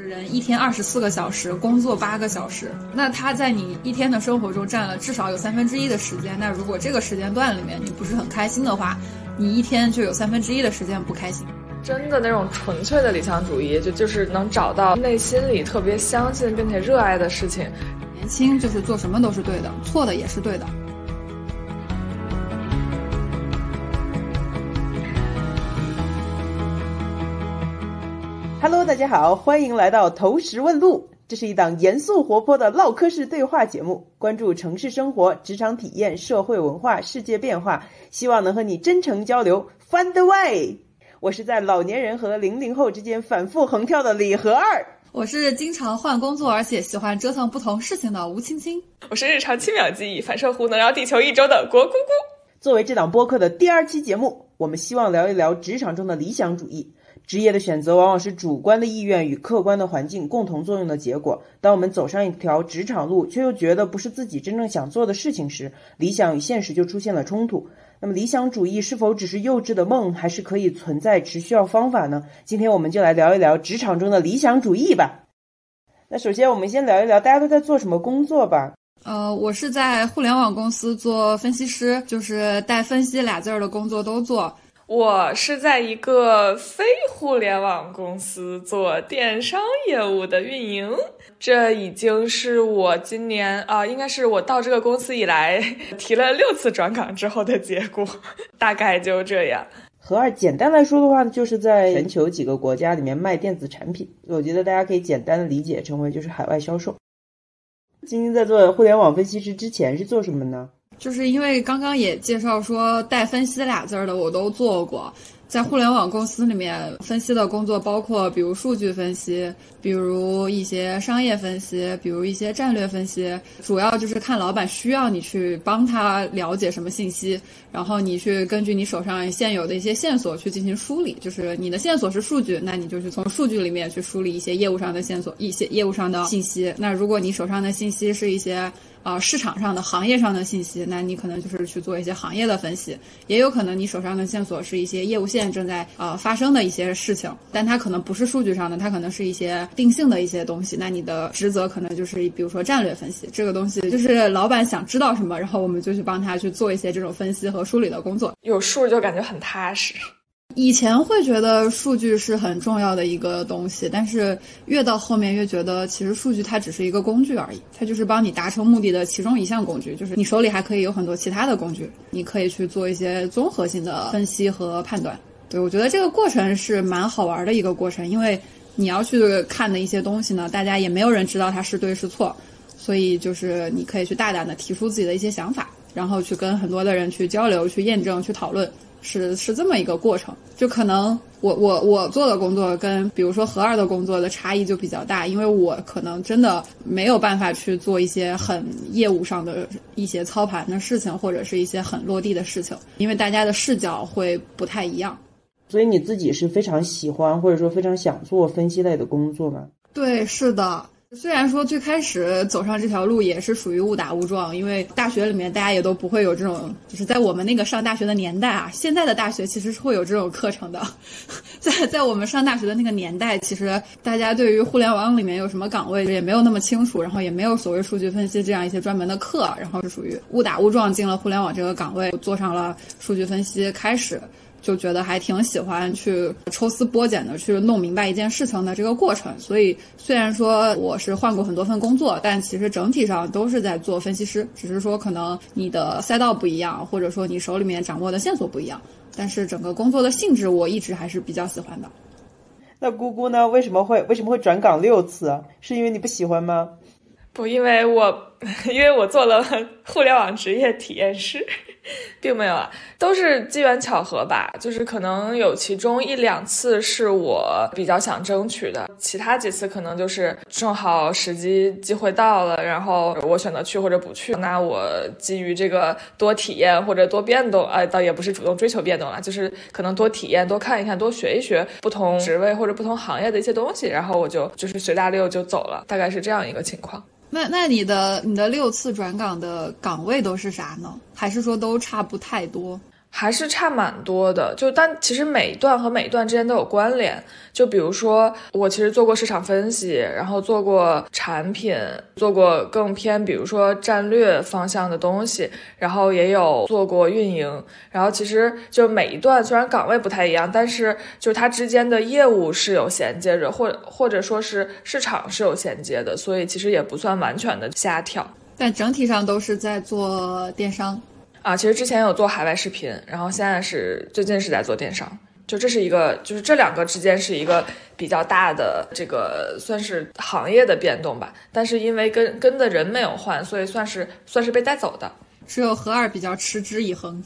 人一天二十四个小时，工作八个小时，那他在你一天的生活中占了至少有三分之一的时间。那如果这个时间段里面你不是很开心的话，你一天就有三分之一的时间不开心。真的那种纯粹的理想主义，就就是能找到内心里特别相信并且热爱的事情。年轻就是做什么都是对的，错的也是对的。Hello，大家好，欢迎来到投石问路。这是一档严肃活泼的唠嗑式对话节目，关注城市生活、职场体验、社会文化、世界变化，希望能和你真诚交流。Find the way。我是在老年人和零零后之间反复横跳的李和二。我是经常换工作而且喜欢折腾不同事情的吴青青。我是日常七秒记忆、反射弧能绕地球一周的国姑姑。作为这档播客的第二期节目，我们希望聊一聊职场中的理想主义。职业的选择往往是主观的意愿与客观的环境共同作用的结果。当我们走上一条职场路，却又觉得不是自己真正想做的事情时，理想与现实就出现了冲突。那么，理想主义是否只是幼稚的梦，还是可以存在，只需要方法呢？今天我们就来聊一聊职场中的理想主义吧。那首先，我们先聊一聊大家都在做什么工作吧。呃，我是在互联网公司做分析师，就是带“分析”俩字儿的工作都做。我是在一个非互联网公司做电商业务的运营，这已经是我今年啊，应该是我到这个公司以来提了六次转岗之后的结果，大概就这样。何二，简单来说的话，就是在全球几个国家里面卖电子产品，我觉得大家可以简单的理解成为就是海外销售。晶晶在做互联网分析师之前是做什么呢？就是因为刚刚也介绍说带“分析”俩字儿的我都做过，在互联网公司里面分析的工作包括，比如数据分析，比如一些商业分析，比如一些战略分析，主要就是看老板需要你去帮他了解什么信息，然后你去根据你手上现有的一些线索去进行梳理。就是你的线索是数据，那你就去从数据里面去梳理一些业务上的线索，一些业务上的信息。那如果你手上的信息是一些。啊，市场上的、行业上的信息，那你可能就是去做一些行业的分析，也有可能你手上的线索是一些业务线正在呃发生的一些事情，但它可能不是数据上的，它可能是一些定性的一些东西。那你的职责可能就是比如说战略分析，这个东西就是老板想知道什么，然后我们就去帮他去做一些这种分析和梳理的工作，有数就感觉很踏实。以前会觉得数据是很重要的一个东西，但是越到后面越觉得，其实数据它只是一个工具而已，它就是帮你达成目的的其中一项工具。就是你手里还可以有很多其他的工具，你可以去做一些综合性的分析和判断。对我觉得这个过程是蛮好玩的一个过程，因为你要去看的一些东西呢，大家也没有人知道它是对是错，所以就是你可以去大胆的提出自己的一些想法，然后去跟很多的人去交流、去验证、去讨论。是是这么一个过程，就可能我我我做的工作跟比如说何二的工作的差异就比较大，因为我可能真的没有办法去做一些很业务上的一些操盘的事情，或者是一些很落地的事情，因为大家的视角会不太一样。所以你自己是非常喜欢或者说非常想做分析类的工作吗？对，是的。虽然说最开始走上这条路也是属于误打误撞，因为大学里面大家也都不会有这种，就是在我们那个上大学的年代啊，现在的大学其实是会有这种课程的，在在我们上大学的那个年代，其实大家对于互联网里面有什么岗位也没有那么清楚，然后也没有所谓数据分析这样一些专门的课，然后是属于误打误撞进了互联网这个岗位，做上了数据分析，开始。就觉得还挺喜欢去抽丝剥茧的去弄明白一件事情的这个过程，所以虽然说我是换过很多份工作，但其实整体上都是在做分析师，只是说可能你的赛道不一样，或者说你手里面掌握的线索不一样，但是整个工作的性质我一直还是比较喜欢的。那姑姑呢？为什么会为什么会转岗六次？是因为你不喜欢吗？不，因为我因为我做了互联网职业体验师。并没有啊，都是机缘巧合吧。就是可能有其中一两次是我比较想争取的，其他几次可能就是正好时机机会到了，然后我选择去或者不去。那我基于这个多体验或者多变动，哎，倒也不是主动追求变动了，就是可能多体验、多看一看、多学一学不同职位或者不同行业的一些东西，然后我就就是随大溜就走了，大概是这样一个情况。那那你的你的六次转岗的岗位都是啥呢？还是说都差不太多？还是差蛮多的，就但其实每一段和每一段之间都有关联。就比如说，我其实做过市场分析，然后做过产品，做过更偏比如说战略方向的东西，然后也有做过运营。然后其实就每一段虽然岗位不太一样，但是就是它之间的业务是有衔接着，或或者说是市场是有衔接的，所以其实也不算完全的瞎跳。但整体上都是在做电商。啊，其实之前有做海外视频，然后现在是最近是在做电商，就这是一个，就是这两个之间是一个比较大的这个算是行业的变动吧。但是因为跟跟的人没有换，所以算是算是被带走的。只有何二比较持之以恒。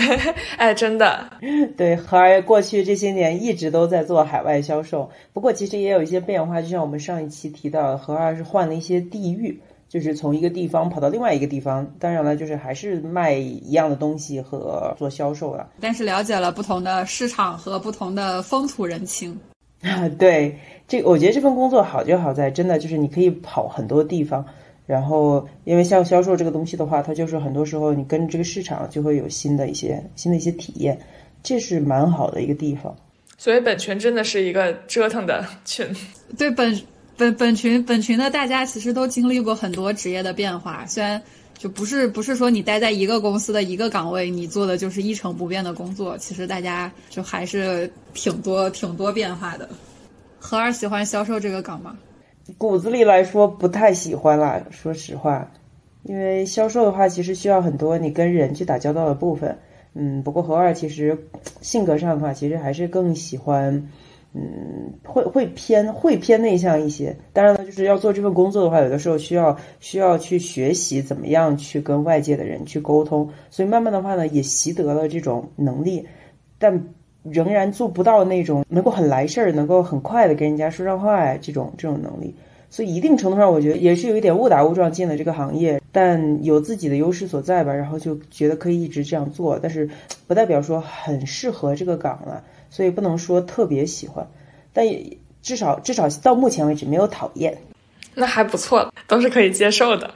哎，真的，对何二过去这些年一直都在做海外销售，不过其实也有一些变化，就像我们上一期提到，何二是换了一些地域。就是从一个地方跑到另外一个地方，当然了，就是还是卖一样的东西和做销售了。但是了解了不同的市场和不同的风土人情。啊，对，这我觉得这份工作好就好在，真的就是你可以跑很多地方，然后因为像销售这个东西的话，它就是很多时候你跟这个市场就会有新的一些新的一些体验，这是蛮好的一个地方。所以本群真的是一个折腾的群。对本。本本群本群的大家其实都经历过很多职业的变化，虽然就不是不是说你待在一个公司的一个岗位，你做的就是一成不变的工作，其实大家就还是挺多挺多变化的。何儿喜欢销售这个岗吗？骨子里来说不太喜欢啦，说实话，因为销售的话其实需要很多你跟人去打交道的部分。嗯，不过何二其实性格上的话，其实还是更喜欢。嗯，会会偏会偏内向一些。当然了，就是要做这份工作的话，有的时候需要需要去学习怎么样去跟外界的人去沟通。所以慢慢的话呢，也习得了这种能力，但仍然做不到那种能够很来事儿、能够很快的跟人家说上话呀这种这种能力。所以一定程度上，我觉得也是有一点误打误撞进了这个行业，但有自己的优势所在吧，然后就觉得可以一直这样做。但是不代表说很适合这个岗了。所以不能说特别喜欢，但也至少至少到目前为止没有讨厌，那还不错，都是可以接受的，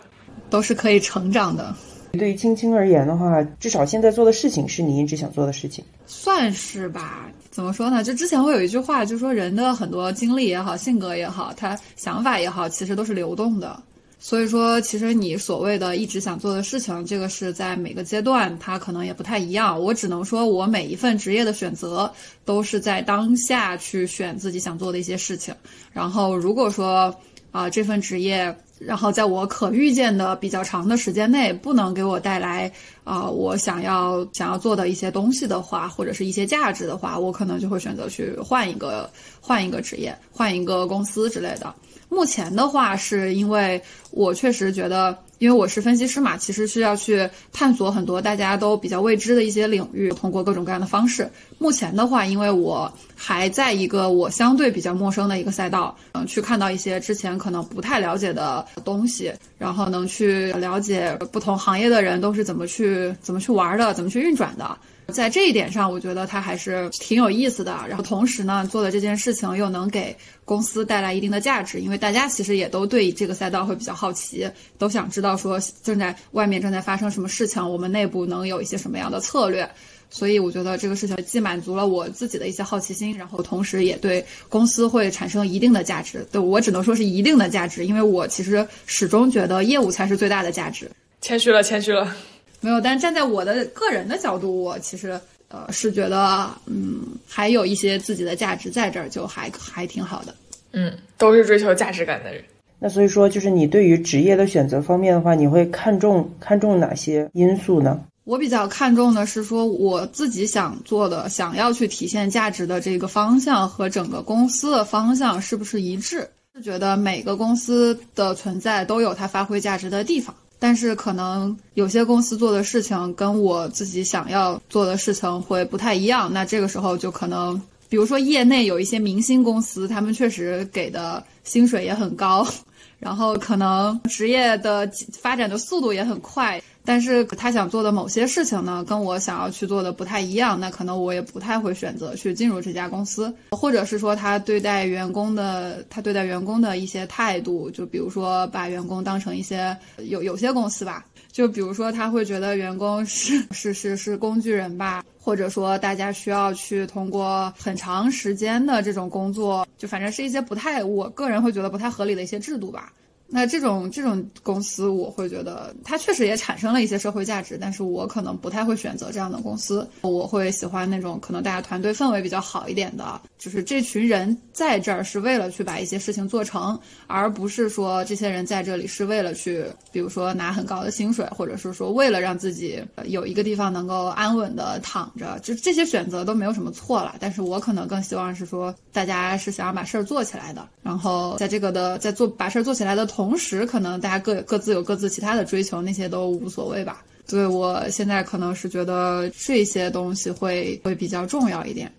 都是可以成长的。对于青青而言的话，至少现在做的事情是你一直想做的事情，算是吧？怎么说呢？就之前会有一句话，就说人的很多经历也好，性格也好，他想法也好，其实都是流动的。所以说，其实你所谓的一直想做的事情，这个是在每个阶段它可能也不太一样。我只能说，我每一份职业的选择都是在当下去选自己想做的一些事情。然后，如果说啊这份职业，然后在我可预见的比较长的时间内不能给我带来啊我想要想要做的一些东西的话，或者是一些价值的话，我可能就会选择去换一个换一个职业，换一个公司之类的。目前的话，是因为我确实觉得，因为我是分析师嘛，其实需要去探索很多大家都比较未知的一些领域，通过各种各样的方式。目前的话，因为我还在一个我相对比较陌生的一个赛道，嗯，去看到一些之前可能不太了解的东西，然后能去了解不同行业的人都是怎么去怎么去玩的，怎么去运转的。在这一点上，我觉得他还是挺有意思的。然后同时呢，做的这件事情又能给公司带来一定的价值，因为大家其实也都对这个赛道会比较好奇，都想知道说正在外面正在发生什么事情，我们内部能有一些什么样的策略。所以我觉得这个事情既满足了我自己的一些好奇心，然后同时也对公司会产生一定的价值。对我只能说是一定的价值，因为我其实始终觉得业务才是最大的价值。谦虚了，谦虚了。没有，但站在我的个人的角度，我其实呃是觉得，嗯，还有一些自己的价值在这儿，就还还挺好的。嗯，都是追求价值感的人。那所以说，就是你对于职业的选择方面的话，你会看重看重哪些因素呢？我比较看重的是说，我自己想做的、想要去体现价值的这个方向和整个公司的方向是不是一致？是觉得每个公司的存在都有它发挥价值的地方。但是可能有些公司做的事情跟我自己想要做的事情会不太一样，那这个时候就可能，比如说业内有一些明星公司，他们确实给的薪水也很高，然后可能职业的发展的速度也很快，但是他想做的某些事情呢，跟我想要去做的不太一样，那可能我也不太会选择去进入这家公司，或者是说他对待员工的，他对待员工的一些态度，就比如说把员工当成一些有有些公司吧。就比如说，他会觉得员工是 是是是工具人吧，或者说大家需要去通过很长时间的这种工作，就反正是一些不太，我个人会觉得不太合理的一些制度吧。那这种这种公司，我会觉得它确实也产生了一些社会价值，但是我可能不太会选择这样的公司。我会喜欢那种可能大家团队氛围比较好一点的，就是这群人在这儿是为了去把一些事情做成，而不是说这些人在这里是为了去，比如说拿很高的薪水，或者是说为了让自己有一个地方能够安稳的躺着。就这些选择都没有什么错了，但是我可能更希望是说大家是想要把事儿做起来的，然后在这个的在做把事儿做起来的同。同时，可能大家各各自有各自其他的追求，那些都无所谓吧。对我现在可能是觉得这些东西会会比较重要一点。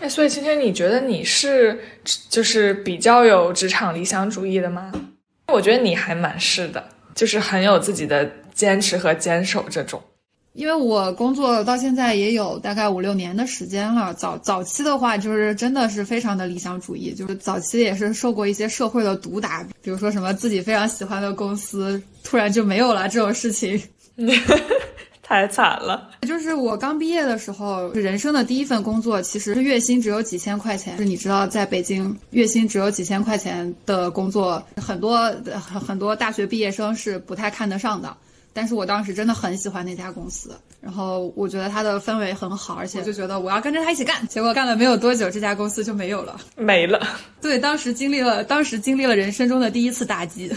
哎，所以今天你觉得你是就是比较有职场理想主义的吗？我觉得你还蛮是的，就是很有自己的坚持和坚守这种。因为我工作到现在也有大概五六年的时间了，早早期的话就是真的是非常的理想主义，就是早期也是受过一些社会的毒打，比如说什么自己非常喜欢的公司突然就没有了这种事情，太惨了。就是我刚毕业的时候，人生的第一份工作，其实月薪只有几千块钱。是你知道，在北京月薪只有几千块钱的工作，很多很很多大学毕业生是不太看得上的。但是我当时真的很喜欢那家公司，然后我觉得它的氛围很好，而且就觉得我要跟着他一起干。结果干了没有多久，这家公司就没有了，没了。对，当时经历了，当时经历了人生中的第一次打击，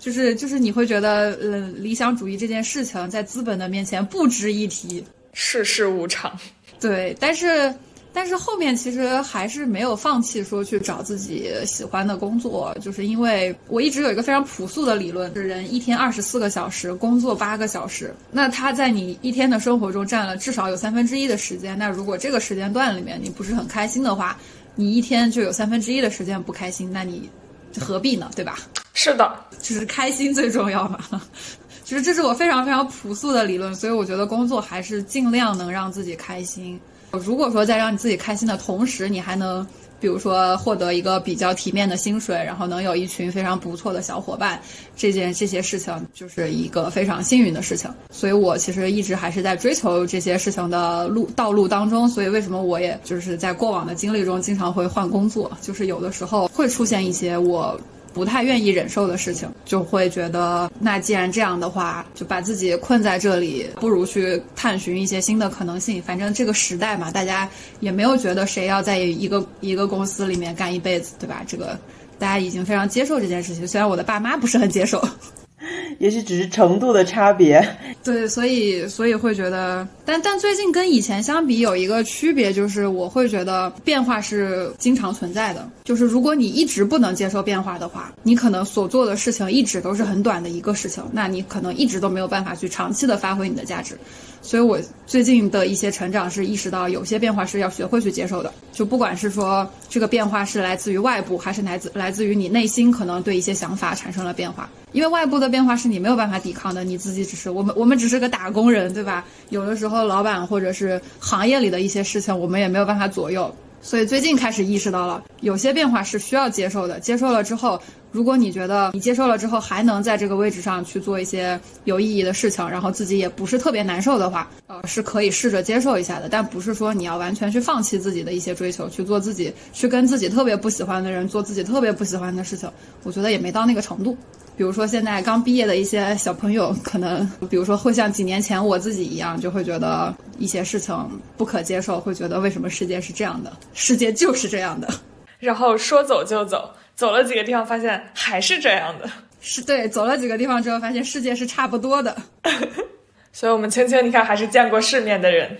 就是就是你会觉得，呃，理想主义这件事情在资本的面前不值一提，世事无常。对，但是。但是后面其实还是没有放弃说去找自己喜欢的工作，就是因为我一直有一个非常朴素的理论：，是人一天二十四个小时，工作八个小时，那他在你一天的生活中占了至少有三分之一的时间。那如果这个时间段里面你不是很开心的话，你一天就有三分之一的时间不开心，那你何必呢？对吧？是的，就是开心最重要嘛。其实这是我非常非常朴素的理论，所以我觉得工作还是尽量能让自己开心。如果说在让你自己开心的同时，你还能，比如说获得一个比较体面的薪水，然后能有一群非常不错的小伙伴，这件这些事情就是一个非常幸运的事情。所以我其实一直还是在追求这些事情的路道路当中。所以为什么我也就是在过往的经历中经常会换工作，就是有的时候会出现一些我。不太愿意忍受的事情，就会觉得，那既然这样的话，就把自己困在这里，不如去探寻一些新的可能性。反正这个时代嘛，大家也没有觉得谁要在一个一个公司里面干一辈子，对吧？这个大家已经非常接受这件事情，虽然我的爸妈不是很接受。也许只是程度的差别，对，所以所以会觉得，但但最近跟以前相比有一个区别，就是我会觉得变化是经常存在的。就是如果你一直不能接受变化的话，你可能所做的事情一直都是很短的一个事情，那你可能一直都没有办法去长期的发挥你的价值。所以我最近的一些成长是意识到，有些变化是要学会去接受的。就不管是说这个变化是来自于外部，还是来自来自于你内心，可能对一些想法产生了变化。因为外部的变化是你没有办法抵抗的，你自己只是我们我们只是个打工人，对吧？有的时候老板或者是行业里的一些事情，我们也没有办法左右。所以最近开始意识到了，有些变化是需要接受的。接受了之后，如果你觉得你接受了之后还能在这个位置上去做一些有意义的事情，然后自己也不是特别难受的话，呃，是可以试着接受一下的。但不是说你要完全去放弃自己的一些追求，去做自己，去跟自己特别不喜欢的人做自己特别不喜欢的事情。我觉得也没到那个程度。比如说，现在刚毕业的一些小朋友，可能比如说会像几年前我自己一样，就会觉得一些事情不可接受，会觉得为什么世界是这样的？世界就是这样的。然后说走就走，走了几个地方，发现还是这样的。是对，走了几个地方之后，发现世界是差不多的。所以，我们青青，你看，还是见过世面的人。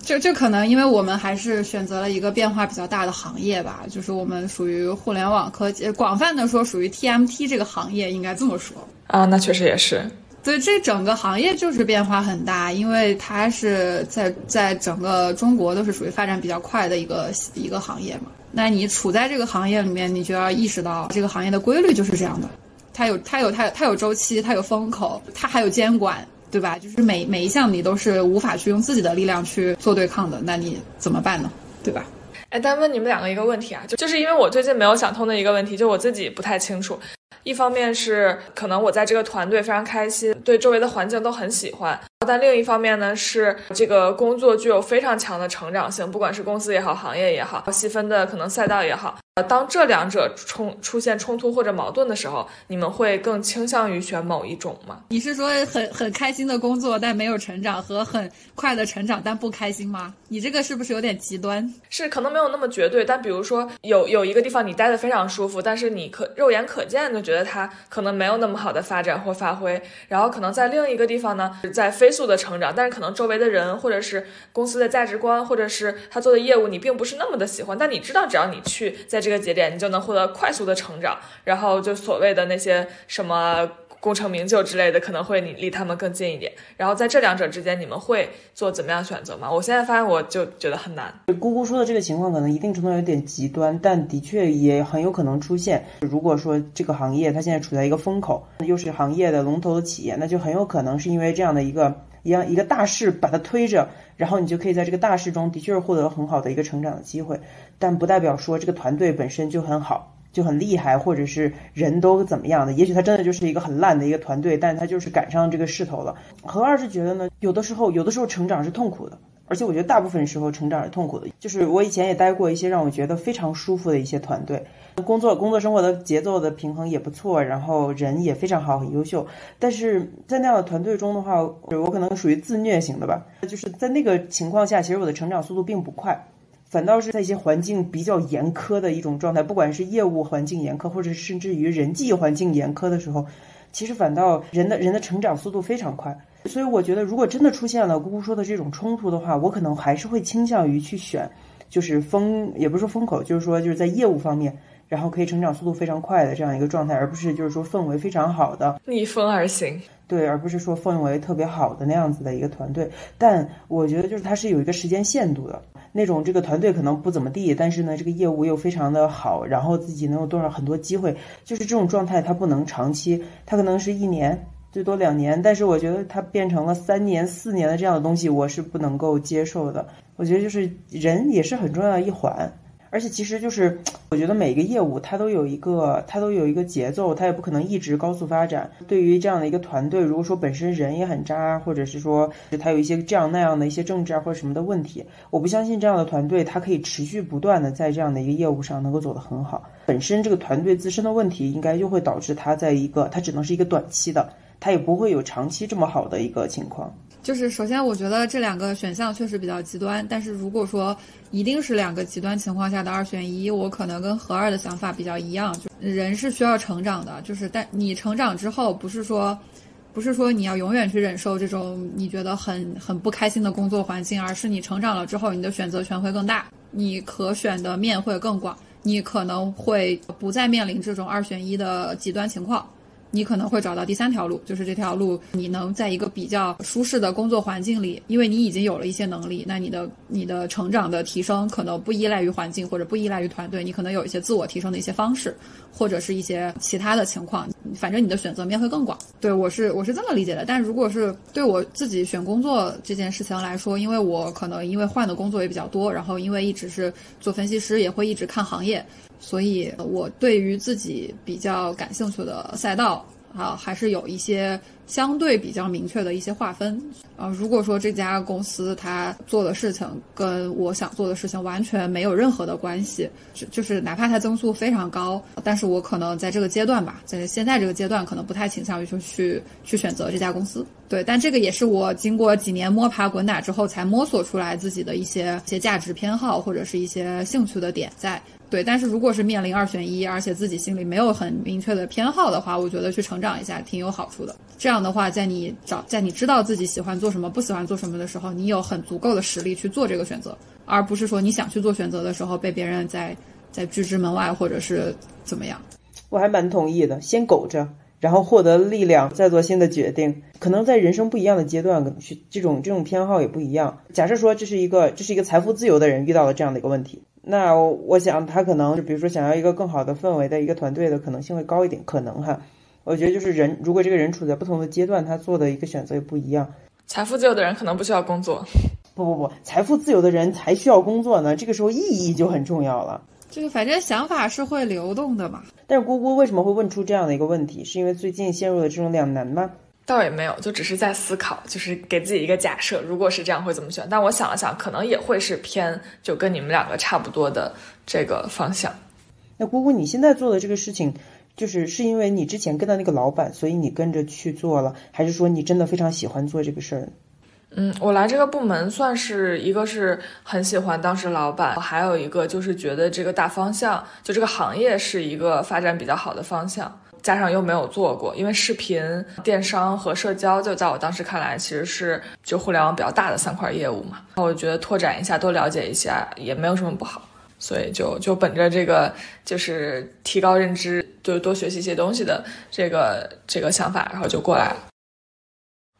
就就可能，因为我们还是选择了一个变化比较大的行业吧，就是我们属于互联网科技，广泛的说属于 TMT 这个行业，应该这么说啊。那确实也是，对，这整个行业就是变化很大，因为它是在在整个中国都是属于发展比较快的一个一个行业嘛。那你处在这个行业里面，你就要意识到这个行业的规律就是这样的，它有它有它它有周期，它有风口，它还有监管。对吧？就是每每一项你都是无法去用自己的力量去做对抗的，那你怎么办呢？对吧？哎，但问你们两个一个问题啊，就就是因为我最近没有想通的一个问题，就我自己不太清楚。一方面是可能我在这个团队非常开心，对周围的环境都很喜欢，但另一方面呢是这个工作具有非常强的成长性，不管是公司也好，行业也好，细分的可能赛道也好。呃，当这两者冲出现冲突或者矛盾的时候，你们会更倾向于选某一种吗？你是说很很开心的工作但没有成长，和很快的成长但不开心吗？你这个是不是有点极端？是可能没有那么绝对，但比如说有有一个地方你待的非常舒服，但是你可肉眼可见的觉觉得他可能没有那么好的发展或发挥，然后可能在另一个地方呢，在飞速的成长，但是可能周围的人或者是公司的价值观或者是他做的业务你并不是那么的喜欢，但你知道只要你去在。这个节点，你就能获得快速的成长，然后就所谓的那些什么功成名就之类的，可能会你离他们更近一点。然后在这两者之间，你们会做怎么样选择吗？我现在发现，我就觉得很难。姑姑说的这个情况，可能一定程度有点极端，但的确也很有可能出现。如果说这个行业它现在处在一个风口，又是行业的龙头的企业，那就很有可能是因为这样的一个一样一个大势把它推着。然后你就可以在这个大势中的确是获得很好的一个成长的机会，但不代表说这个团队本身就很好，就很厉害，或者是人都怎么样的。也许他真的就是一个很烂的一个团队，但他就是赶上这个势头了。何二是觉得呢？有的时候，有的时候成长是痛苦的。而且我觉得大部分时候成长是痛苦的，就是我以前也待过一些让我觉得非常舒服的一些团队，工作工作生活的节奏的平衡也不错，然后人也非常好，很优秀。但是在那样的团队中的话，我可能属于自虐型的吧，就是在那个情况下，其实我的成长速度并不快，反倒是在一些环境比较严苛的一种状态，不管是业务环境严苛，或者甚至于人际环境严苛的时候，其实反倒人的人的成长速度非常快。所以我觉得，如果真的出现了姑姑说的这种冲突的话，我可能还是会倾向于去选，就是风，也不是说风口，就是说就是在业务方面，然后可以成长速度非常快的这样一个状态，而不是就是说氛围非常好的逆风而行。对，而不是说氛围特别好的那样子的一个团队。但我觉得就是它是有一个时间限度的，那种这个团队可能不怎么地，但是呢这个业务又非常的好，然后自己能有多少很多机会，就是这种状态它不能长期，它可能是一年。最多两年，但是我觉得它变成了三年、四年的这样的东西，我是不能够接受的。我觉得就是人也是很重要的一环，而且其实就是我觉得每一个业务它都有一个它都有一个节奏，它也不可能一直高速发展。对于这样的一个团队，如果说本身人也很渣，或者是说它有一些这样那样的一些政治啊或者什么的问题，我不相信这样的团队它可以持续不断的在这样的一个业务上能够走得很好。本身这个团队自身的问题，应该就会导致它在一个它只能是一个短期的。它也不会有长期这么好的一个情况。就是首先，我觉得这两个选项确实比较极端。但是如果说一定是两个极端情况下的二选一，我可能跟何二的想法比较一样。就人是需要成长的，就是但你成长之后，不是说不是说你要永远去忍受这种你觉得很很不开心的工作环境，而是你成长了之后，你的选择权会更大，你可选的面会更广，你可能会不再面临这种二选一的极端情况。你可能会找到第三条路，就是这条路，你能在一个比较舒适的工作环境里，因为你已经有了一些能力，那你的你的成长的提升可能不依赖于环境或者不依赖于团队，你可能有一些自我提升的一些方式，或者是一些其他的情况，反正你的选择面会更广。对我是我是这么理解的，但如果是对我自己选工作这件事情来说，因为我可能因为换的工作也比较多，然后因为一直是做分析师，也会一直看行业。所以，我对于自己比较感兴趣的赛道啊，还是有一些相对比较明确的一些划分啊。如果说这家公司它做的事情跟我想做的事情完全没有任何的关系，就就是哪怕它增速非常高，但是我可能在这个阶段吧，在现在这个阶段，可能不太倾向于就去去选择这家公司。对，但这个也是我经过几年摸爬滚打之后才摸索出来自己的一些一些价值偏好或者是一些兴趣的点在。对，但是如果是面临二选一，而且自己心里没有很明确的偏好的话，我觉得去成长一下挺有好处的。这样这样的话，在你找在你知道自己喜欢做什么、不喜欢做什么的时候，你有很足够的实力去做这个选择，而不是说你想去做选择的时候被别人在在拒之门外，或者是怎么样。我还蛮同意的，先苟着，然后获得力量，再做新的决定。可能在人生不一样的阶段，去这种这种偏好也不一样。假设说这是一个这是一个财富自由的人遇到了这样的一个问题。那我想他可能就比如说想要一个更好的氛围的一个团队的可能性会高一点，可能哈。我觉得就是人，如果这个人处在不同的阶段，他做的一个选择也不一样。财富自由的人可能不需要工作。不不不，财富自由的人才需要工作呢。这个时候意义就很重要了。这个反正想法是会流动的嘛。但是姑姑为什么会问出这样的一个问题？是因为最近陷入了这种两难吗？倒也没有，就只是在思考，就是给自己一个假设，如果是这样会怎么选？但我想了想，可能也会是偏就跟你们两个差不多的这个方向。那姑姑，你现在做的这个事情，就是是因为你之前跟的那个老板，所以你跟着去做了，还是说你真的非常喜欢做这个事儿？嗯，我来这个部门算是一个是很喜欢当时老板，还有一个就是觉得这个大方向，就这个行业是一个发展比较好的方向，加上又没有做过，因为视频电商和社交，就在我当时看来，其实是就互联网比较大的三块业务嘛。我觉得拓展一下，多了解一下也没有什么不好，所以就就本着这个就是提高认知，就多学习一些东西的这个这个想法，然后就过来了。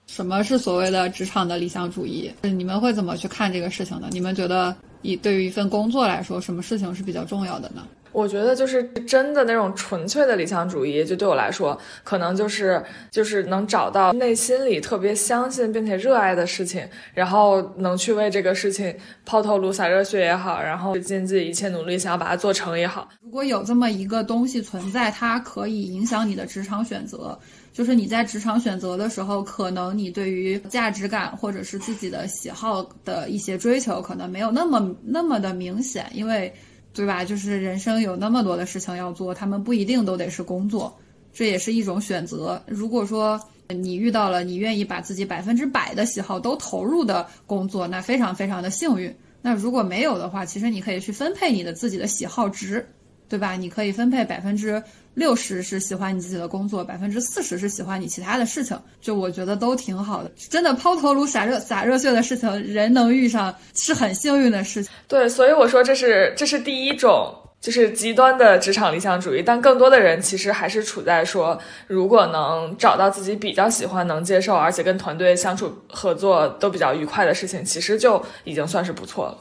什么是所谓的职场的理想主义？你们会怎么去看这个事情呢？你们觉得以对于一份工作来说，什么事情是比较重要的呢？我觉得就是真的那种纯粹的理想主义，就对我来说，可能就是就是能找到内心里特别相信并且热爱的事情，然后能去为这个事情抛头颅洒热血也好，然后尽自己一切努力想要把它做成也好。如果有这么一个东西存在，它可以影响你的职场选择。就是你在职场选择的时候，可能你对于价值感或者是自己的喜好的一些追求，可能没有那么那么的明显，因为，对吧？就是人生有那么多的事情要做，他们不一定都得是工作，这也是一种选择。如果说你遇到了你愿意把自己百分之百的喜好都投入的工作，那非常非常的幸运。那如果没有的话，其实你可以去分配你的自己的喜好值，对吧？你可以分配百分之。六十是喜欢你自己的工作，百分之四十是喜欢你其他的事情，就我觉得都挺好的。真的抛头颅洒热洒热血的事情，人能遇上是很幸运的事情。对，所以我说这是这是第一种，就是极端的职场理想主义。但更多的人其实还是处在说，如果能找到自己比较喜欢、能接受，而且跟团队相处合作都比较愉快的事情，其实就已经算是不错了。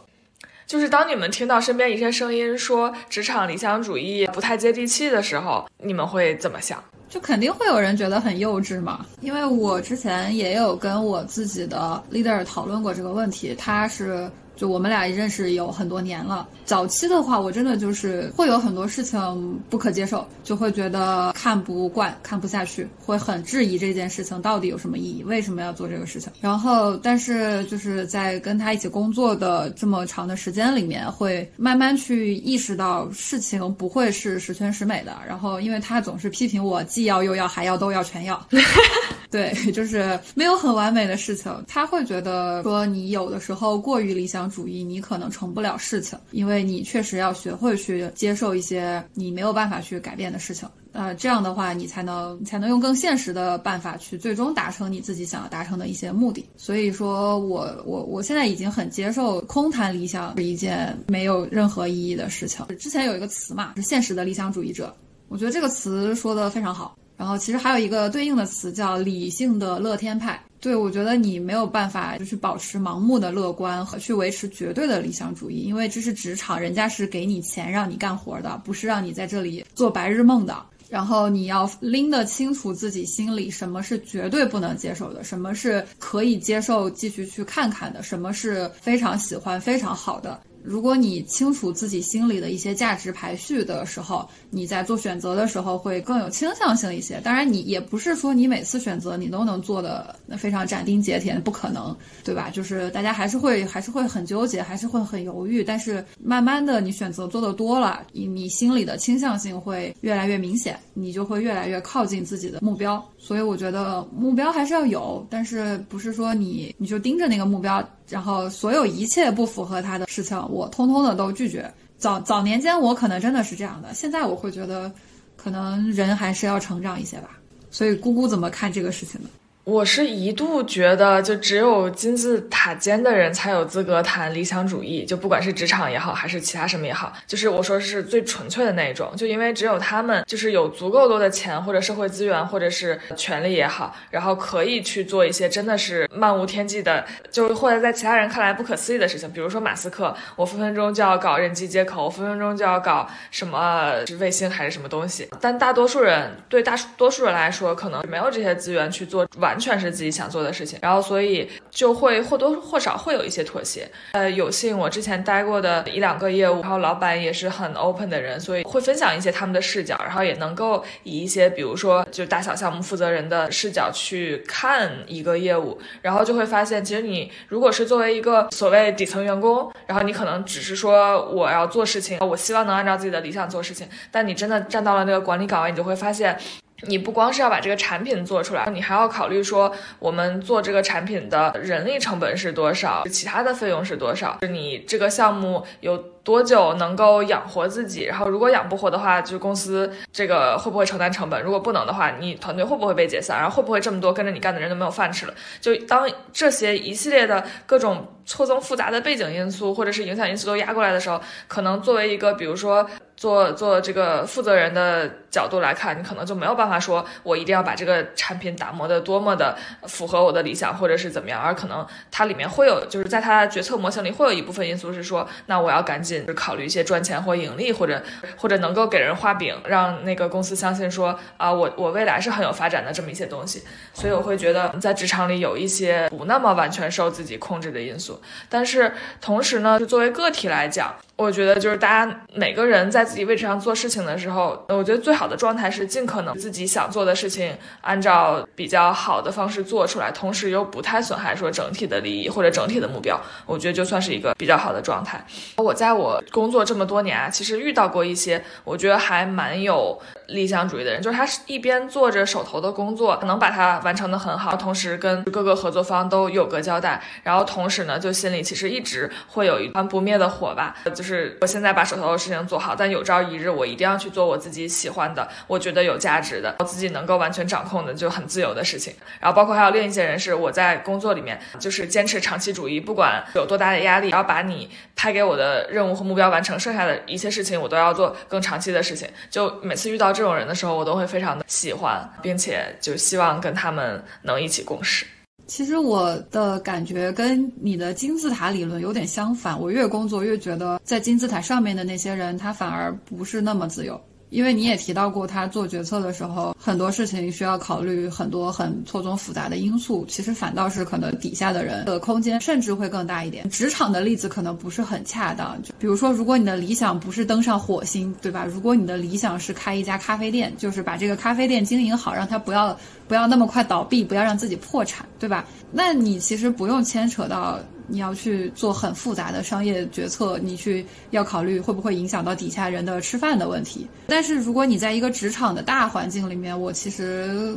就是当你们听到身边一些声音说职场理想主义不太接地气的时候，你们会怎么想？就肯定会有人觉得很幼稚嘛。因为我之前也有跟我自己的 leader 讨论过这个问题，他是。就我们俩认识有很多年了，早期的话，我真的就是会有很多事情不可接受，就会觉得看不惯、看不下去，会很质疑这件事情到底有什么意义，为什么要做这个事情。然后，但是就是在跟他一起工作的这么长的时间里面，会慢慢去意识到事情不会是十全十美的。然后，因为他总是批评我既要又要还要都要全要。对，就是没有很完美的事情。他会觉得说，你有的时候过于理想主义，你可能成不了事情，因为你确实要学会去接受一些你没有办法去改变的事情。呃，这样的话，你才能才能用更现实的办法去最终达成你自己想要达成的一些目的。所以说我我我现在已经很接受空谈理想是一件没有任何意义的事情。之前有一个词嘛，是现实的理想主义者，我觉得这个词说的非常好。然后其实还有一个对应的词叫理性的乐天派。对我觉得你没有办法就去保持盲目的乐观和去维持绝对的理想主义，因为这是职场，人家是给你钱让你干活的，不是让你在这里做白日梦的。然后你要拎得清楚自己心里什么是绝对不能接受的，什么是可以接受继续去看看的，什么是非常喜欢非常好的。如果你清楚自己心里的一些价值排序的时候，你在做选择的时候会更有倾向性一些。当然，你也不是说你每次选择你都能做的非常斩钉截铁，不可能，对吧？就是大家还是会还是会很纠结，还是会很犹豫。但是慢慢的，你选择做的多了，你你心里的倾向性会越来越明显，你就会越来越靠近自己的目标。所以我觉得目标还是要有，但是不是说你你就盯着那个目标。然后，所有一切不符合他的事情，我通通的都拒绝。早早年间，我可能真的是这样的。现在，我会觉得，可能人还是要成长一些吧。所以，姑姑怎么看这个事情呢？我是一度觉得，就只有金字塔尖的人才有资格谈理想主义，就不管是职场也好，还是其他什么也好，就是我说是最纯粹的那一种，就因为只有他们就是有足够多的钱或者社会资源或者是权利也好，然后可以去做一些真的是漫无天际的，就或者在其他人看来不可思议的事情，比如说马斯克，我分分钟就要搞人机接口，我分分钟就要搞什么是卫星还是什么东西，但大多数人对大多数人来说，可能没有这些资源去做完。完全是自己想做的事情，然后所以就会或多或少会有一些妥协。呃，有幸我之前待过的一两个业务，然后老板也是很 open 的人，所以会分享一些他们的视角，然后也能够以一些比如说就大小项目负责人的视角去看一个业务，然后就会发现，其实你如果是作为一个所谓底层员工，然后你可能只是说我要做事情，我希望能按照自己的理想做事情，但你真的站到了那个管理岗位，你就会发现。你不光是要把这个产品做出来，你还要考虑说我们做这个产品的人力成本是多少，其他的费用是多少，你这个项目有。多久能够养活自己？然后如果养不活的话，就公司这个会不会承担成本？如果不能的话，你团队会不会被解散？然后会不会这么多跟着你干的人都没有饭吃了？就当这些一系列的各种错综复杂的背景因素或者是影响因素都压过来的时候，可能作为一个比如说做做这个负责人的角度来看，你可能就没有办法说我一定要把这个产品打磨的多么的符合我的理想或者是怎么样，而可能它里面会有就是在它决策模型里会有一部分因素是说，那我要赶紧。就考虑一些赚钱或盈利，或者或者能够给人画饼，让那个公司相信说啊，我我未来是很有发展的这么一些东西。所以我会觉得在职场里有一些不那么完全受自己控制的因素，但是同时呢，就作为个体来讲。我觉得就是大家每个人在自己位置上做事情的时候，我觉得最好的状态是尽可能自己想做的事情按照比较好的方式做出来，同时又不太损害说整体的利益或者整体的目标。我觉得就算是一个比较好的状态。我在我工作这么多年啊，其实遇到过一些我觉得还蛮有理想主义的人，就是他是一边做着手头的工作，能把它完成的很好，同时跟各个合作方都有个交代，然后同时呢，就心里其实一直会有一团不灭的火吧，就是。是我现在把手头的事情做好，但有有朝一日我一定要去做我自己喜欢的，我觉得有价值的，我自己能够完全掌控的，就很自由的事情。然后包括还有另一些人，是我在工作里面就是坚持长期主义，不管有多大的压力，要把你派给我的任务和目标完成，剩下的一切事情我都要做更长期的事情。就每次遇到这种人的时候，我都会非常的喜欢，并且就希望跟他们能一起共事。其实我的感觉跟你的金字塔理论有点相反。我越工作越觉得，在金字塔上面的那些人，他反而不是那么自由。因为你也提到过，他做决策的时候，很多事情需要考虑很多很错综复杂的因素。其实反倒是可能底下的人的空间甚至会更大一点。职场的例子可能不是很恰当，就比如说，如果你的理想不是登上火星，对吧？如果你的理想是开一家咖啡店，就是把这个咖啡店经营好，让它不要不要那么快倒闭，不要让自己破产，对吧？那你其实不用牵扯到。你要去做很复杂的商业决策，你去要考虑会不会影响到底下人的吃饭的问题。但是如果你在一个职场的大环境里面，我其实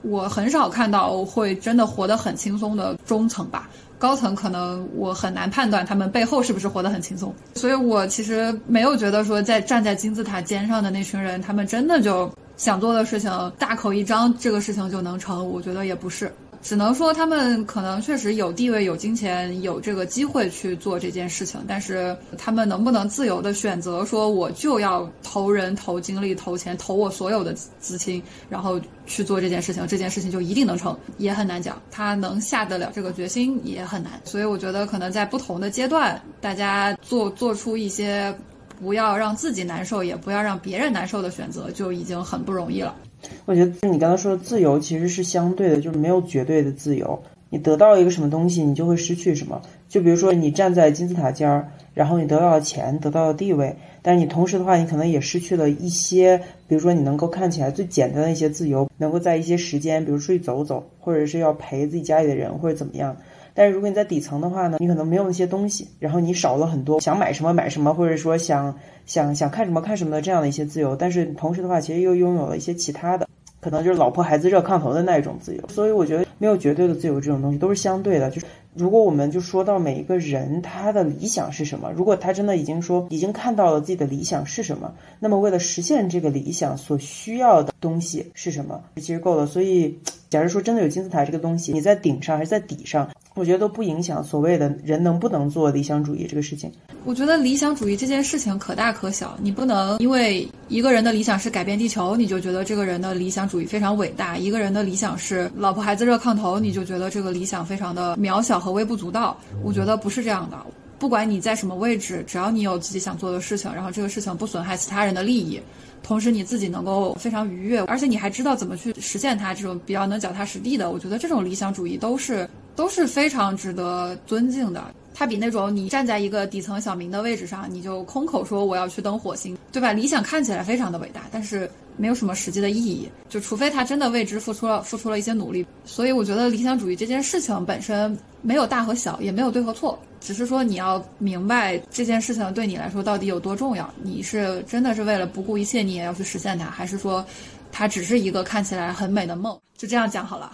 我很少看到会真的活得很轻松的中层吧，高层可能我很难判断他们背后是不是活得很轻松。所以我其实没有觉得说在站在金字塔尖上的那群人，他们真的就想做的事情大口一张，这个事情就能成。我觉得也不是。只能说他们可能确实有地位、有金钱、有这个机会去做这件事情，但是他们能不能自由的选择说我就要投人、投精力、投钱、投我所有的资金，然后去做这件事情，这件事情就一定能成，也很难讲。他能下得了这个决心也很难。所以我觉得可能在不同的阶段，大家做做出一些不要让自己难受，也不要让别人难受的选择，就已经很不容易了。我觉得你刚才说的自由其实是相对的，就是没有绝对的自由。你得到一个什么东西，你就会失去什么。就比如说你站在金字塔尖儿，然后你得到了钱，得到了地位，但是你同时的话，你可能也失去了一些，比如说你能够看起来最简单的一些自由，能够在一些时间，比如出去走走，或者是要陪自己家里的人，或者怎么样。但是如果你在底层的话呢，你可能没有那些东西，然后你少了很多想买什么买什么，或者说想想想看什么看什么的这样的一些自由。但是同时的话，其实又拥有了一些其他的。可能就是老婆孩子热炕头的那一种自由。所以我觉得没有绝对的自由，这种东西都是相对的。就是如果我们就说到每一个人他的理想是什么，如果他真的已经说已经看到了自己的理想是什么，那么为了实现这个理想所需要的东西是什么，其实够了。所以，假如说真的有金字塔这个东西，你在顶上还是在底上？我觉得都不影响所谓的人能不能做理想主义这个事情。我觉得理想主义这件事情可大可小，你不能因为一个人的理想是改变地球，你就觉得这个人的理想主义非常伟大；一个人的理想是老婆孩子热炕头，你就觉得这个理想非常的渺小和微不足道。我觉得不是这样的。不管你在什么位置，只要你有自己想做的事情，然后这个事情不损害其他人的利益，同时你自己能够非常愉悦，而且你还知道怎么去实现它，这种比较能脚踏实地的，我觉得这种理想主义都是。都是非常值得尊敬的。它比那种你站在一个底层小民的位置上，你就空口说我要去登火星，对吧？理想看起来非常的伟大，但是没有什么实际的意义。就除非他真的为之付出了付出了一些努力。所以我觉得理想主义这件事情本身没有大和小，也没有对和错，只是说你要明白这件事情对你来说到底有多重要。你是真的是为了不顾一切你也要去实现它，还是说它只是一个看起来很美的梦？就这样讲好了。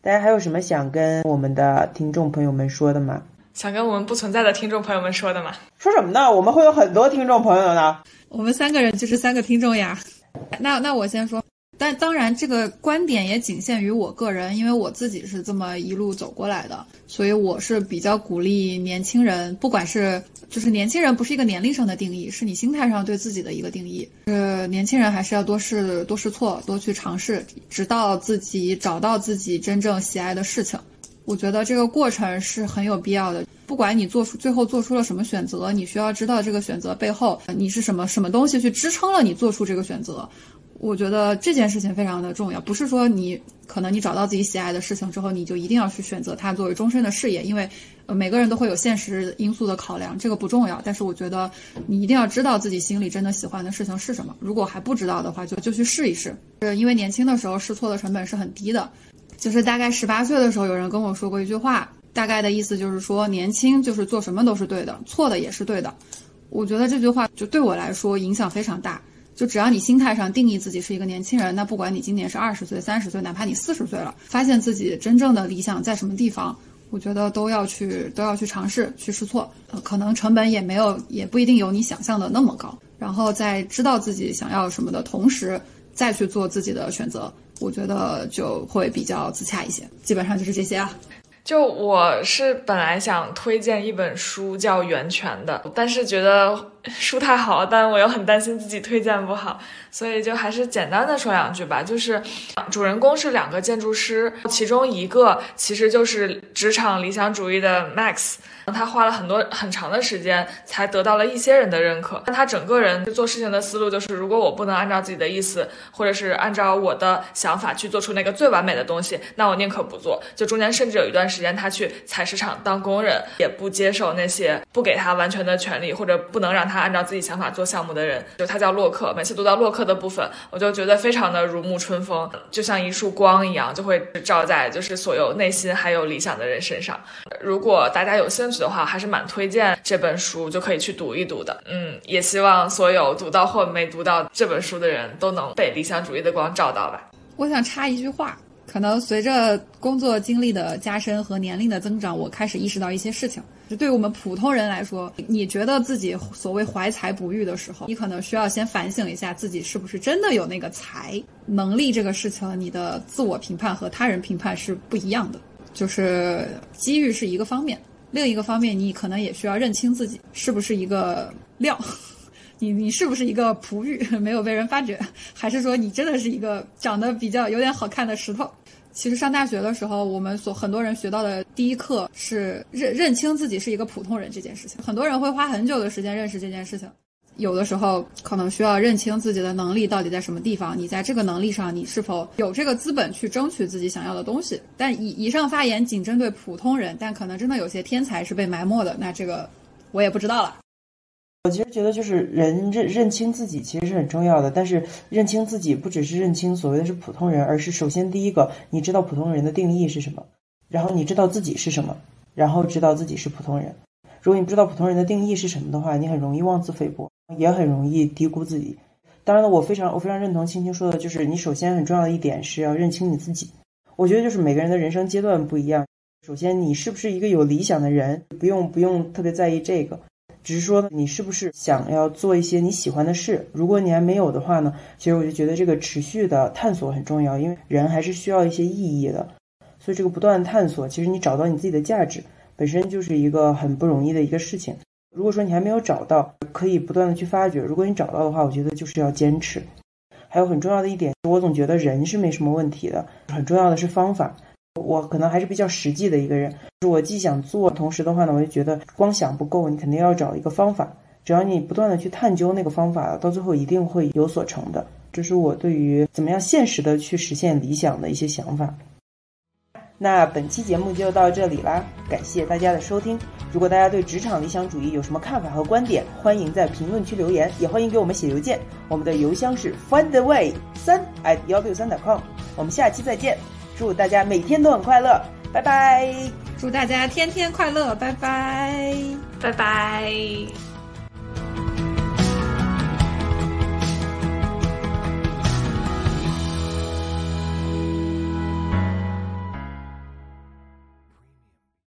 大家还有什么想跟我们的听众朋友们说的吗？想跟我们不存在的听众朋友们说的吗？说什么呢？我们会有很多听众朋友呢。我们三个人就是三个听众呀。那那我先说。但当然，这个观点也仅限于我个人，因为我自己是这么一路走过来的，所以我是比较鼓励年轻人，不管是就是年轻人不是一个年龄上的定义，是你心态上对自己的一个定义。是年轻人还是要多试多试错，多去尝试，直到自己找到自己真正喜爱的事情。我觉得这个过程是很有必要的。不管你做出最后做出了什么选择，你需要知道这个选择背后你是什么什么东西去支撑了你做出这个选择。我觉得这件事情非常的重要，不是说你可能你找到自己喜爱的事情之后，你就一定要去选择它作为终身的事业，因为呃每个人都会有现实因素的考量，这个不重要。但是我觉得你一定要知道自己心里真的喜欢的事情是什么。如果还不知道的话，就就去试一试。是因为年轻的时候试错的成本是很低的，就是大概十八岁的时候，有人跟我说过一句话，大概的意思就是说年轻就是做什么都是对的，错的也是对的。我觉得这句话就对我来说影响非常大。就只要你心态上定义自己是一个年轻人，那不管你今年是二十岁、三十岁，哪怕你四十岁了，发现自己真正的理想在什么地方，我觉得都要去都要去尝试去试错，呃，可能成本也没有也不一定有你想象的那么高。然后在知道自己想要什么的同时，再去做自己的选择，我觉得就会比较自洽一些。基本上就是这些啊。就我是本来想推荐一本书叫《源泉》的，但是觉得书太好了，但我又很担心自己推荐不好，所以就还是简单的说两句吧。就是主人公是两个建筑师，其中一个其实就是职场理想主义的 Max。他花了很多很长的时间才得到了一些人的认可。那他整个人做事情的思路就是：如果我不能按照自己的意思，或者是按照我的想法去做出那个最完美的东西，那我宁可不做。就中间甚至有一段时间，他去采石场当工人，也不接受那些不给他完全的权利，或者不能让他按照自己想法做项目的人。就他叫洛克。每次读到洛克的部分，我就觉得非常的如沐春风，就像一束光一样，就会照在就是所有内心还有理想的人身上。如果大家有兴趣。的话还是蛮推荐这本书，就可以去读一读的。嗯，也希望所有读到或没读到这本书的人都能被理想主义的光照到吧。我想插一句话，可能随着工作经历的加深和年龄的增长，我开始意识到一些事情。就对于我们普通人来说，你觉得自己所谓怀才不遇的时候，你可能需要先反省一下自己是不是真的有那个才能力。这个事情，你的自我评判和他人评判是不一样的。就是机遇是一个方面。另一个方面，你可能也需要认清自己是不是一个料，你你是不是一个璞玉 没有被人发掘，还是说你真的是一个长得比较有点好看的石头？其实上大学的时候，我们所很多人学到的第一课是认认清自己是一个普通人这件事情。很多人会花很久的时间认识这件事情。有的时候可能需要认清自己的能力到底在什么地方，你在这个能力上，你是否有这个资本去争取自己想要的东西？但以以上发言仅针对普通人，但可能真的有些天才是被埋没的，那这个我也不知道了。我其实觉得，就是人认认清自己其实是很重要的，但是认清自己不只是认清所谓的是普通人，而是首先第一个，你知道普通人的定义是什么，然后你知道自己是什么，然后知道自己是普通人。如果你不知道普通人的定义是什么的话，你很容易妄自菲薄。也很容易低估自己。当然了，我非常我非常认同青青说的，就是你首先很重要的一点是要认清你自己。我觉得就是每个人的人生阶段不一样，首先你是不是一个有理想的人，不用不用特别在意这个，只是说你是不是想要做一些你喜欢的事。如果你还没有的话呢，其实我就觉得这个持续的探索很重要，因为人还是需要一些意义的。所以这个不断的探索，其实你找到你自己的价值，本身就是一个很不容易的一个事情。如果说你还没有找到，可以不断的去发掘。如果你找到的话，我觉得就是要坚持。还有很重要的一点，我总觉得人是没什么问题的，很重要的是方法。我可能还是比较实际的一个人，我既想做，同时的话呢，我就觉得光想不够，你肯定要找一个方法。只要你不断的去探究那个方法，到最后一定会有所成的。这是我对于怎么样现实的去实现理想的一些想法。那本期节目就到这里啦，感谢大家的收听。如果大家对职场理想主义有什么看法和观点，欢迎在评论区留言，也欢迎给我们写邮件。我们的邮箱是 findtheway 三 at 幺六三 .com。我们下期再见，祝大家每天都很快乐，拜拜！祝大家天天快乐，拜拜，拜拜。